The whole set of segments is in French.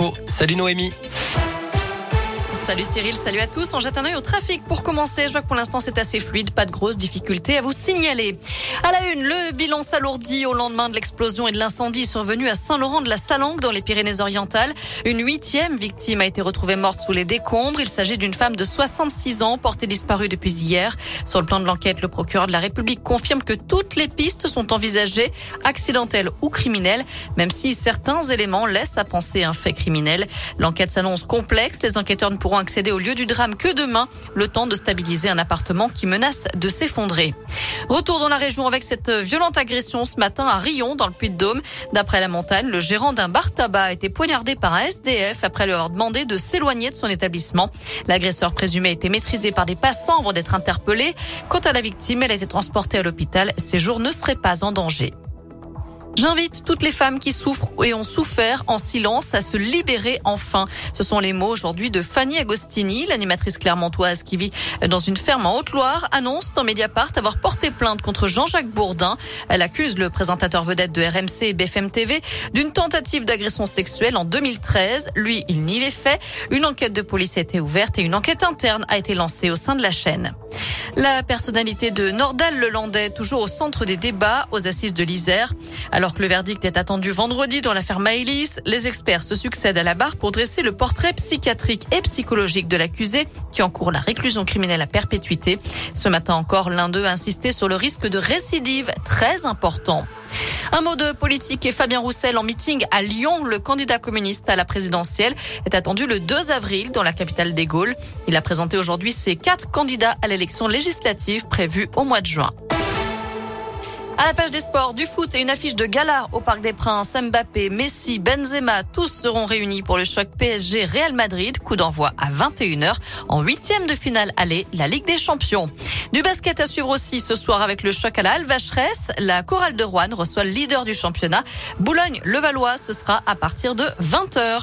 Oh, salut Noémie. Salut Cyril, salut à tous. On jette un œil au trafic pour commencer. Je vois que pour l'instant c'est assez fluide, pas de grosses difficultés à vous signaler. À la une, le bilan s'alourdit au lendemain de l'explosion et de l'incendie survenu à Saint-Laurent de la Salangue dans les Pyrénées-Orientales. Une huitième victime a été retrouvée morte sous les décombres. Il s'agit d'une femme de 66 ans portée disparue depuis hier. Sur le plan de l'enquête, le procureur de la République confirme que toutes les pistes sont envisagées, accidentelles ou criminelles, même si certains éléments laissent à penser un fait criminel. L'enquête s'annonce complexe. Les enquêteurs ne pourront accéder au lieu du drame que demain, le temps de stabiliser un appartement qui menace de s'effondrer. Retour dans la région avec cette violente agression ce matin à Rion, dans le Puy-de-Dôme. D'après la montagne, le gérant d'un bar tabac a été poignardé par un SDF après lui avoir demandé de s'éloigner de son établissement. L'agresseur présumé a été maîtrisé par des passants avant d'être interpellé. Quant à la victime, elle a été transportée à l'hôpital. Ses jours ne seraient pas en danger. J'invite toutes les femmes qui souffrent et ont souffert en silence à se libérer enfin. Ce sont les mots aujourd'hui de Fanny Agostini, l'animatrice clermontoise qui vit dans une ferme en Haute-Loire, annonce dans Mediapart avoir porté plainte contre Jean-Jacques Bourdin. Elle accuse le présentateur vedette de RMC et BFM TV d'une tentative d'agression sexuelle en 2013. Lui, il nie les faits. Une enquête de police a été ouverte et une enquête interne a été lancée au sein de la chaîne. La personnalité de Nordal Lelandais, toujours au centre des débats aux assises de l'Isère. Alors que le verdict est attendu vendredi dans l'affaire Maëlys, les experts se succèdent à la barre pour dresser le portrait psychiatrique et psychologique de l'accusé qui encourt la réclusion criminelle à perpétuité. Ce matin encore, l'un d'eux a insisté sur le risque de récidive très important. Un mot de politique et Fabien Roussel en meeting à Lyon. Le candidat communiste à la présidentielle est attendu le 2 avril dans la capitale des Gaules. Il a présenté aujourd'hui ses quatre candidats à l'élection législative prévue au mois de juin. À la page des sports, du foot et une affiche de gala au Parc des Princes, Mbappé, Messi, Benzema, tous seront réunis pour le choc PSG Real Madrid. Coup d'envoi à 21h en huitième de finale aller, la Ligue des Champions. Du basket à suivre aussi ce soir avec le choc à la Alvacheresse. La chorale de Rouen reçoit le leader du championnat. Boulogne-Levallois, ce sera à partir de 20h.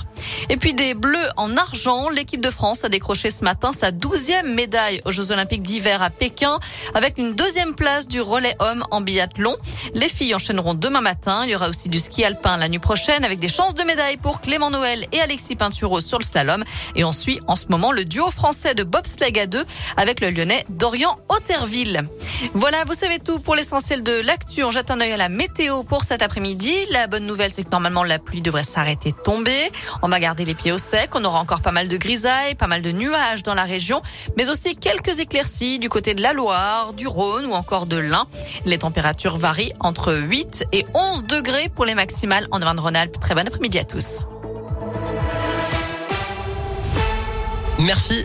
Et puis des bleus en argent. L'équipe de France a décroché ce matin sa douzième médaille aux Jeux Olympiques d'hiver à Pékin avec une deuxième place du relais homme en biathlon. Les filles enchaîneront demain matin. Il y aura aussi du ski alpin la nuit prochaine avec des chances de médaille pour Clément Noël et Alexis Pinturo sur le slalom. Et on suit en ce moment le duo français de bobsleigh à deux avec le lyonnais Dorian Voilà, vous savez tout pour l'essentiel de l'actu. On jette un œil à la météo pour cet après-midi. La bonne nouvelle, c'est que normalement la pluie devrait s'arrêter de tomber. On va garder les pieds au sec. On aura encore pas mal de grisailles, pas mal de nuages dans la région, mais aussi quelques éclaircies du côté de la Loire, du Rhône ou encore de l'Ain. Les températures varient entre 8 et 11 degrés pour les maximales en Auvergne-Rhône-Alpes. Très bon après-midi à tous. Merci.